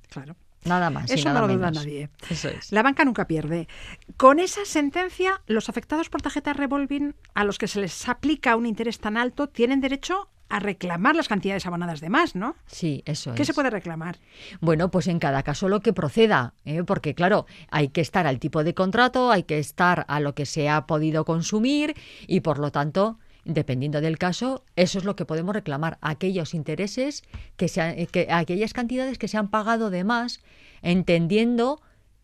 Claro. Nada más y Eso nada no lo duda nadie. Eso es. La banca nunca pierde. Con esa sentencia, los afectados por tarjeta revolving, a los que se les aplica un interés tan alto, tienen derecho a reclamar las cantidades abonadas de más, ¿no? Sí, eso ¿Qué es. se puede reclamar? Bueno, pues en cada caso lo que proceda, ¿eh? porque claro, hay que estar al tipo de contrato, hay que estar a lo que se ha podido consumir y por lo tanto, dependiendo del caso, eso es lo que podemos reclamar, aquellos intereses que se que aquellas cantidades que se han pagado de más, entendiendo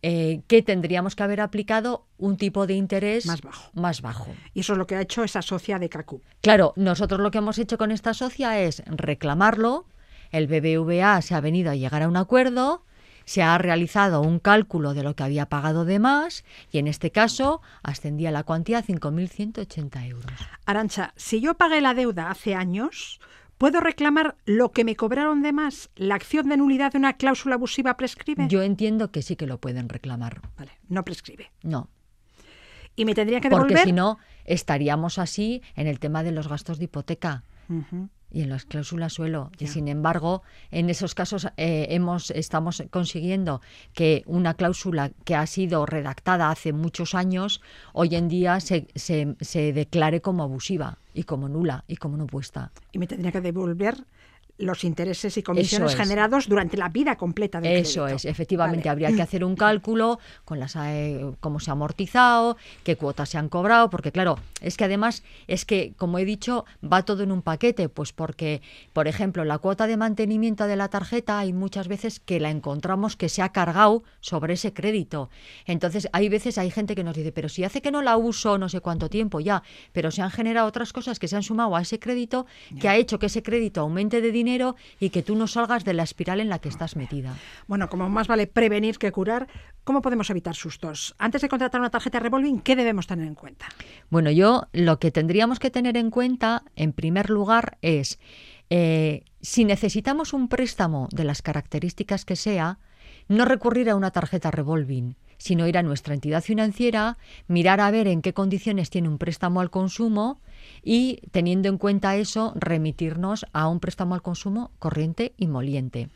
eh, que tendríamos que haber aplicado un tipo de interés Más bajo. Más bajo. Y eso es lo que ha hecho esa socia de CACU. Claro, nosotros lo que hemos hecho con esta socia es reclamarlo. El BBVA se ha venido a llegar a un acuerdo, se ha realizado un cálculo de lo que había pagado de más y en este caso ascendía la cuantía a 5.180 euros. Arancha, si yo pagué la deuda hace años, ¿puedo reclamar lo que me cobraron de más? ¿La acción de nulidad de una cláusula abusiva prescribe? Yo entiendo que sí que lo pueden reclamar. Vale, no prescribe. No, ¿Y me tendría que porque devolver? si no estaríamos así en el tema de los gastos de hipoteca. Y en las cláusulas suelo. Y sin embargo, en esos casos eh, hemos estamos consiguiendo que una cláusula que ha sido redactada hace muchos años, hoy en día se, se, se declare como abusiva y como nula y como no puesta. Y me tendría que devolver los intereses y comisiones es. generados durante la vida completa del Eso crédito. es, efectivamente Vale. habría que hacer un cálculo con las eh, cómo se ha amortizado, qué cuotas se han cobrado, porque claro, es que además es que como he dicho, va todo en un paquete, pues porque por ejemplo, la cuota de mantenimiento de la tarjeta hay muchas veces que la encontramos que se ha cargado sobre ese crédito. Entonces, hay veces hay gente que nos dice, "Pero si hace que no la uso no sé cuánto tiempo ya, pero se han generado otras cosas que se han sumado a ese crédito que ha hecho que ese crédito aumente de dinero y que tú no salgas de la espiral en la que estás metida." Bueno, como más vale prevenir que curar, ¿cómo podemos evitar sustos? Antes de contratar una tarjeta revolving, ¿qué debemos tener en cuenta? Bueno, yo lo que tendríamos que tener en cuenta, en primer lugar, es eh, si necesitamos un préstamo de las características que sea, no recurrir a una tarjeta revolving, sino ir a nuestra entidad financiera, mirar a ver en qué condiciones tiene un préstamo al consumo y, teniendo en cuenta eso, remitirnos a un préstamo al consumo corriente y moliente.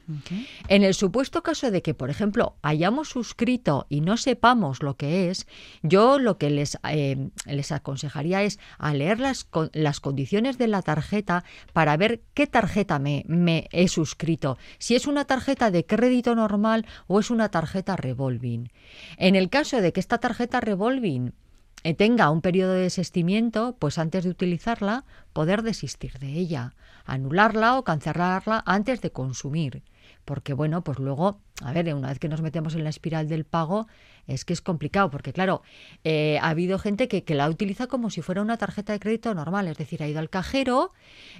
En el supuesto caso de que, por ejemplo, hayamos suscrito y no sepamos lo que es, yo lo que les, eh, les aconsejaría es a leer las, las condiciones de la tarjeta para ver qué tarjeta me, me he suscrito, si es una tarjeta de crédito normal o es una tarjeta revolving. En el caso de que esta tarjeta revolving tenga un periodo de desistimiento, pues antes de utilizarla, poder desistir de ella, anularla o cancelarla antes de consumir. Porque bueno, pues luego, a ver, una vez que nos metemos en la espiral del pago, es que es complicado, porque claro, eh, ha habido gente que, que la utiliza como si fuera una tarjeta de crédito normal, es decir, ha ido al cajero,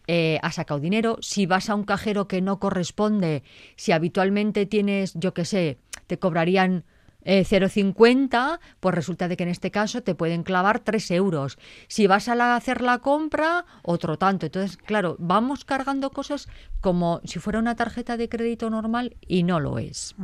eh, ha sacado dinero, si vas a un cajero que no corresponde, si habitualmente tienes, yo qué sé, te cobrarían eh, 0,50, pues resulta de que en este caso te pueden clavar 3 euros. Si vas a la- hacer la compra, otro tanto. Entonces, claro, vamos cargando cosas como si fuera una tarjeta de crédito normal y no lo es.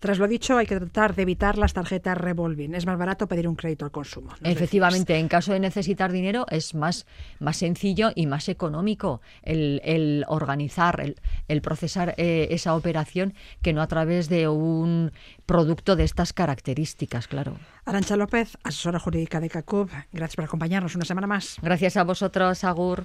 Tras lo dicho, hay que tratar de evitar las tarjetas revolving. Es más barato pedir un crédito al consumo. Efectivamente, en caso de necesitar dinero es más, más sencillo y más económico el, el organizar, el, el procesar eh, esa operación que no a través de un producto de estas características, claro. Arancha López, asesora jurídica de CACUB, gracias por acompañarnos una semana más. Gracias a vosotros, Agur.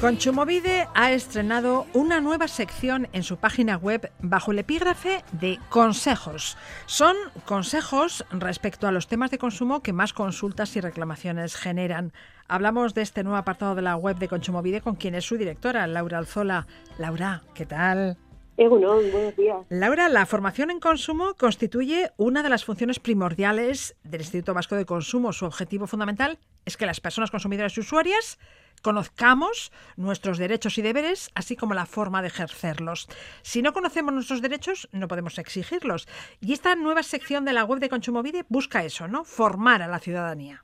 Conchumovide ha estrenado una nueva sección en su página web bajo el epígrafe de consejos. Son consejos respecto a los temas de consumo que más consultas y reclamaciones generan. Hablamos de este nuevo apartado de la web de Conchumovide con quien es su directora, Laura Alzola. Laura, ¿qué tal? Egunon, buenos días. Laura, la formación en consumo constituye una de las funciones primordiales del Instituto Vasco de Consumo. Su objetivo fundamental es que las personas consumidoras y usuarias conozcamos nuestros derechos y deberes, así como la forma de ejercerlos. Si no conocemos nuestros derechos, no podemos exigirlos. Y esta nueva sección de la web de Consumovide busca eso, ¿no? Formar a la ciudadanía.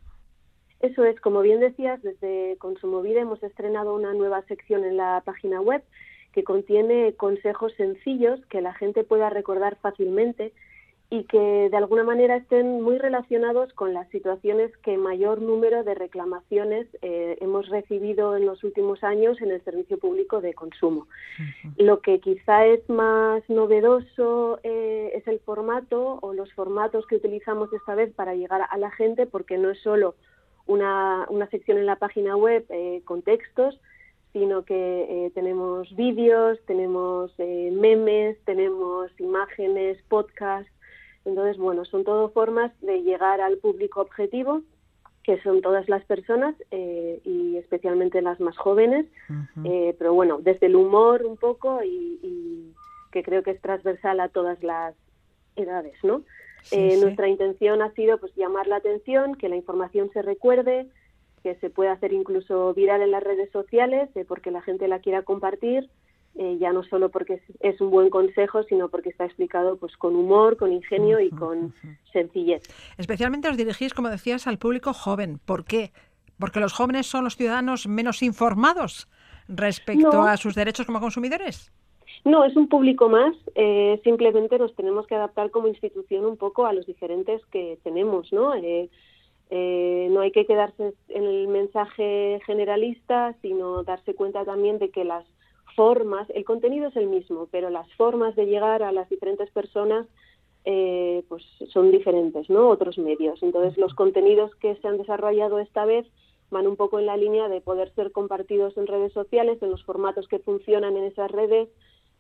Eso es, como bien decías, desde Consumovida hemos estrenado una nueva sección en la página web que contiene consejos sencillos que la gente pueda recordar fácilmente y que de alguna manera estén muy relacionados con las situaciones que mayor número de reclamaciones eh, hemos recibido en los últimos años en el servicio público de consumo. Lo que quizá es más novedoso eh, es el formato o los formatos que utilizamos esta vez para llegar a la gente, porque no es solo una, una sección en la página web eh, con textos, sino que eh, tenemos vídeos, tenemos eh, memes, tenemos imágenes, podcasts. Entonces, bueno, son todo formas de llegar al público objetivo, que son todas las personas eh, y especialmente las más jóvenes. Eh, pero bueno, desde el humor un poco y, y que creo que es transversal a todas las edades, ¿no? Sí, Eh, sí. Nuestra intención ha sido pues llamar la atención, que la información se recuerde, que se puede hacer incluso viral en las redes sociales, eh, porque la gente la quiera compartir, eh, ya no solo porque es, es un buen consejo, sino porque está explicado pues con humor, con ingenio y con sencillez. Especialmente os dirigís, como decías, al público joven. ¿Por qué? Porque los jóvenes son los ciudadanos menos informados respecto No. a sus derechos como consumidores. No, es un público más. eh, simplemente nos tenemos que adaptar como institución un poco a los diferentes que tenemos, ¿no? Eh, eh, no hay que quedarse en el mensaje generalista, sino darse cuenta también de que las formas, el contenido es el mismo, pero las formas de llegar a las diferentes personas eh, pues son diferentes, ¿no? Otros medios. Entonces, los contenidos que se han desarrollado esta vez van un poco en la línea de poder ser compartidos en redes sociales, en los formatos que funcionan en esas redes,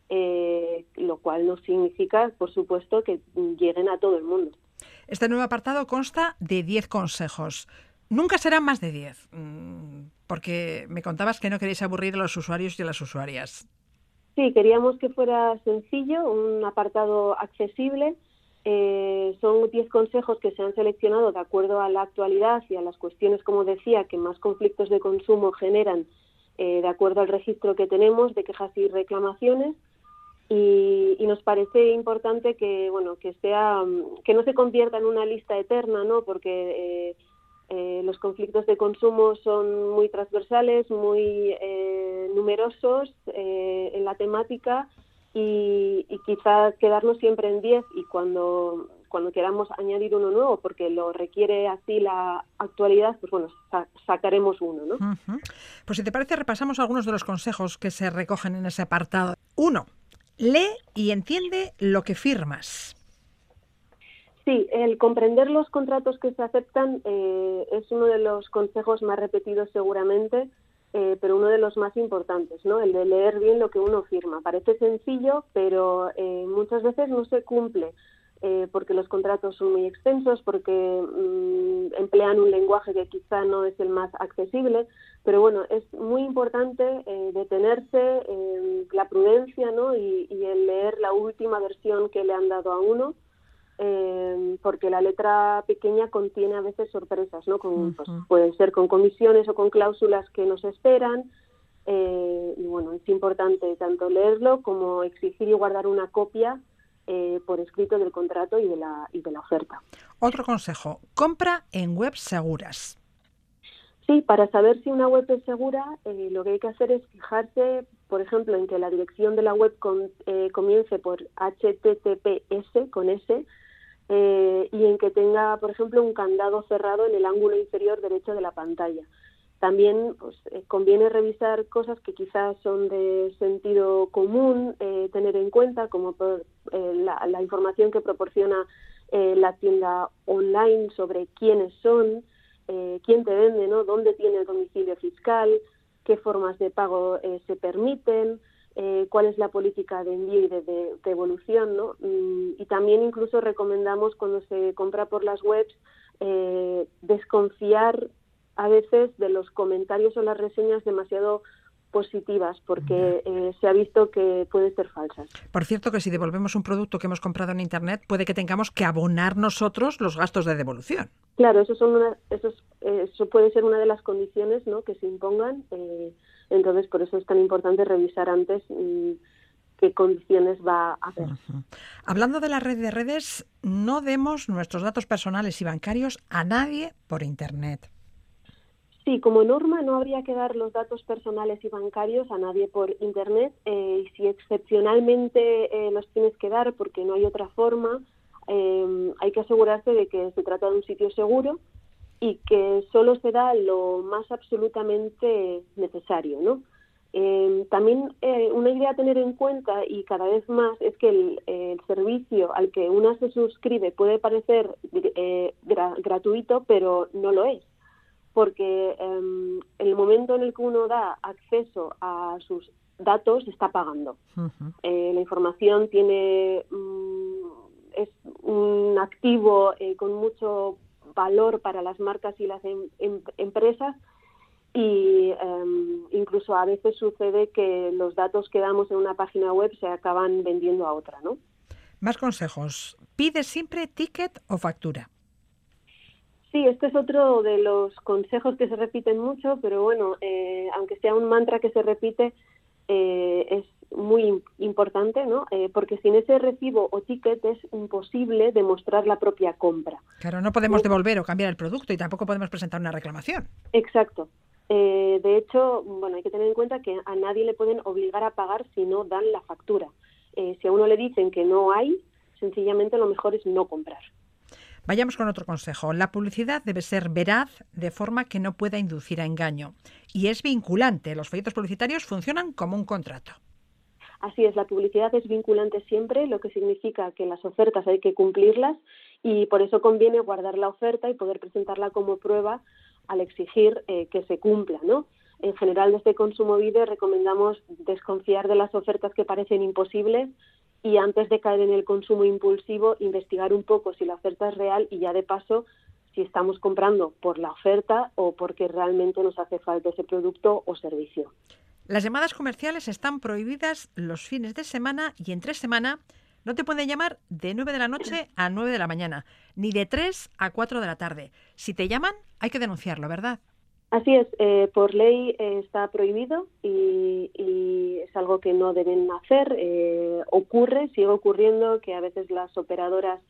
eh, lo cual no significa, por supuesto, que lleguen a todo el mundo. Este nuevo apartado consta de 10 consejos. Nunca serán más de 10, mm, porque me contabas que no queréis aburrir a los usuarios y a las usuarias. Sí, queríamos que fuera sencillo, un apartado accesible. Eh, son 10 consejos que se han seleccionado de acuerdo a la actualidad y a las cuestiones, como decía, que más conflictos de consumo generan eh, de acuerdo al registro que tenemos de quejas y reclamaciones. Y, y nos parece importante que bueno que sea que no se convierta en una lista eterna, ¿no? Porque eh, eh, los conflictos de consumo son muy transversales, muy eh, numerosos eh, en la temática y, y quizás quedarnos siempre en 10 y cuando, cuando queramos añadir uno nuevo, porque lo requiere así la actualidad, pues bueno, sa- sacaremos uno, ¿no? Pues si te parece, repasamos algunos de los consejos que se recogen en ese apartado. Uno, lee y entiende lo que firmas. Sí, el comprender los contratos que se aceptan eh, es uno de los consejos más repetidos seguramente, eh, pero uno de los más importantes, ¿no? El de leer bien lo que uno firma. Parece sencillo, pero eh, muchas veces no se cumple eh, porque los contratos son muy extensos, porque mm, emplean un lenguaje que quizá no es el más accesible, pero bueno, es muy importante eh, detenerse en la prudencia, ¿no? Y el leer la última versión que le han dado a uno eh, porque la letra pequeña contiene a veces sorpresas, ¿no? Con, pues, pueden ser con comisiones o con cláusulas que nos esperan. eh, y bueno, es importante tanto leerlo como exigir y guardar una copia eh, por escrito del contrato y de la, y de la oferta. Otro consejo, compra en webs seguras. Sí, para saber si una web es segura, eh, lo que hay que hacer es fijarse, por ejemplo, en que la dirección de la web con- eh, comience por HTTPS con S eh, y en que tenga, por ejemplo, un candado cerrado en el ángulo inferior derecho de la pantalla. También pues, eh, conviene revisar cosas que quizás son de sentido común eh, tener en cuenta, como eh, la, la información que proporciona eh, la tienda online sobre quiénes son, quién te vende, ¿no? dónde tiene el domicilio fiscal, qué formas de pago se permiten, eh, cuál es la política de envío y de, de- devolución. ¿no? Mm, y también incluso recomendamos cuando se compra por las webs eh, desconfiar a veces de los comentarios o las reseñas demasiado positivas porque eh, se ha visto que pueden ser falsas. Por cierto, que si devolvemos un producto que hemos comprado en Internet, puede que tengamos que abonar nosotros los gastos de devolución. Claro, eso, son una, eso, es- eh, eso puede ser una de las condiciones ¿no? que se impongan. eh, entonces, por eso es tan importante revisar antes mm, qué condiciones va a haber. Hablando de la red de redes, no demos nuestros datos personales y bancarios a nadie por Internet. Sí, como norma no habría que dar los datos personales y bancarios a nadie por Internet eh, y si excepcionalmente eh, los tienes que dar porque no hay otra forma, eh, hay que asegurarse de que se trata de un sitio seguro y que solo se da lo más absolutamente necesario, ¿no? Eh, también eh, una idea a tener en cuenta y cada vez más es que el, el servicio al que una se suscribe puede parecer eh, gra- gratuito, pero no lo es porque em, el momento en el que uno da acceso a sus datos está pagando. Eh, la información tiene mm, es un activo eh, con mucho valor para las marcas y las em- em- empresas y em, incluso a veces sucede que los datos que damos en una página web se acaban vendiendo a otra, ¿no? Más consejos. Pide siempre ticket o factura. Sí, este es otro de los consejos que se repiten mucho, pero bueno, eh, aunque sea un mantra que se repite, eh, es muy im- importante, ¿no? Eh, porque sin ese recibo o ticket es imposible demostrar la propia compra. Claro, no podemos devolver o cambiar el producto y tampoco podemos presentar una reclamación. Exacto. Eh, de hecho, bueno, hay que tener en cuenta que a nadie le pueden obligar a pagar si no dan la factura. Eh, si a uno le dicen que no hay, sencillamente lo mejor es no comprar. Vayamos con otro consejo. La publicidad debe ser veraz de forma que no pueda inducir a engaño. Y es vinculante. Los folletos publicitarios funcionan como un contrato. Así es, la publicidad es vinculante siempre, lo que significa que las ofertas hay que cumplirlas y por eso conviene guardar la oferta y poder presentarla como prueba al exigir eh, que se cumpla, ¿no? En general, desde Consumo Video recomendamos desconfiar de las ofertas que parecen imposibles y antes de caer en el consumo impulsivo, investigar un poco si la oferta es real y ya de paso si estamos comprando por la oferta o porque realmente nos hace falta ese producto o servicio. Las llamadas comerciales están prohibidas los fines de semana y entre semana no te pueden llamar de 9 de la noche a 9 de la mañana, ni de 3 a 4 de la tarde. Si te llaman, hay que denunciarlo, ¿verdad? Así es, eh, por ley eh, está prohibido y, y es algo que no deben hacer. Eh, ocurre, sigue ocurriendo que a veces las operadoras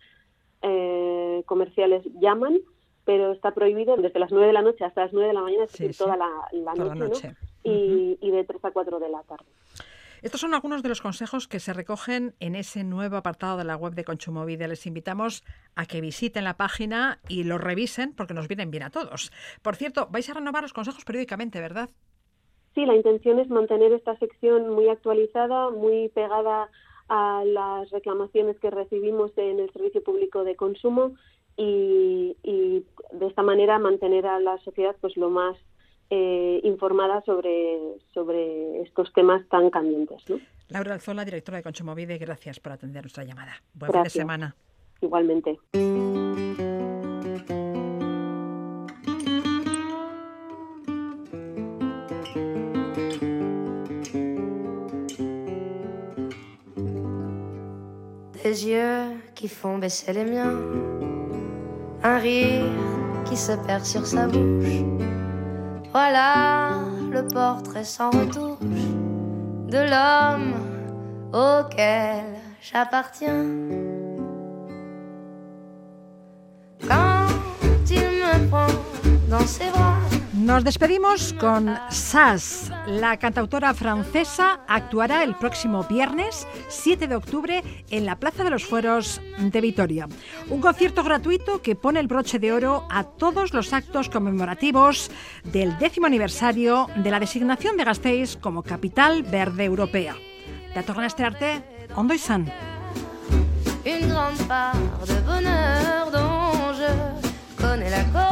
eh, comerciales llaman, pero está prohibido desde las 9 de la noche hasta las 9 de la mañana, es Sí, decir, sí. toda la, la Toda la noche, noche. ¿no? y, y de 3 a 4 de la tarde. Estos son algunos de los consejos que se recogen en ese nuevo apartado de la web de Consumovide. Les invitamos a que visiten la página y lo revisen porque nos vienen bien a todos. Por cierto, vais a renovar los consejos periódicamente, ¿verdad? Sí, la intención es mantener esta sección muy actualizada, muy pegada a las reclamaciones que recibimos en el Servicio Público de Consumo y, y de esta manera mantener a la sociedad pues lo más eh, informada sobre, sobre estos temas tan candentes. ¿no? Laura Alzola, directora de Consumovide, gracias por atender nuestra llamada. Buen fin de Gracias. semana. Igualmente. Des yeux qui font baisser les miens, un rire qui se perd sur sa bouche. Voilà le portrait sans retouche de l'homme auquel j'appartiens. Quand il me prend dans ses bras, Nos despedimos con Sass. La cantautora francesa actuará el próximo viernes 7 de octubre en la Plaza de los Fueros de Vitoria. Un concierto gratuito que pone el broche de oro a todos los actos conmemorativos del décimo aniversario de la designación de Gasteiz como capital verde europea. Aste arte, ondo izan. Une grande part de bonheur dont je connais la.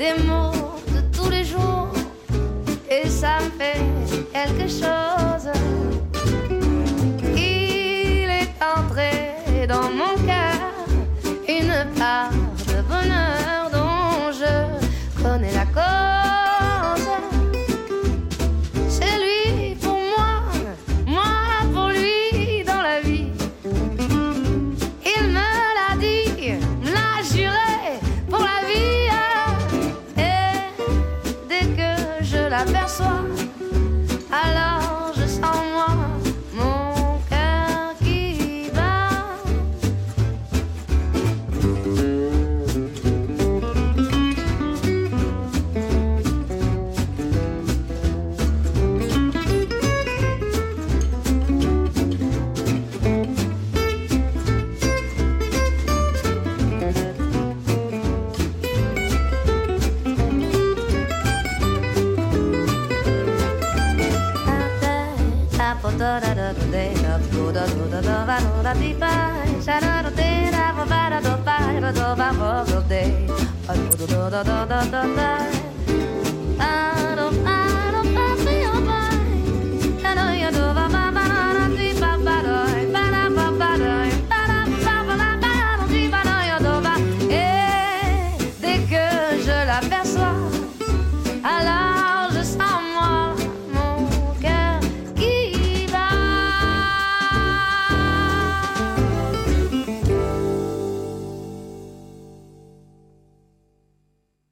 Des mots de tous les jours, et ça me fait quelque chose.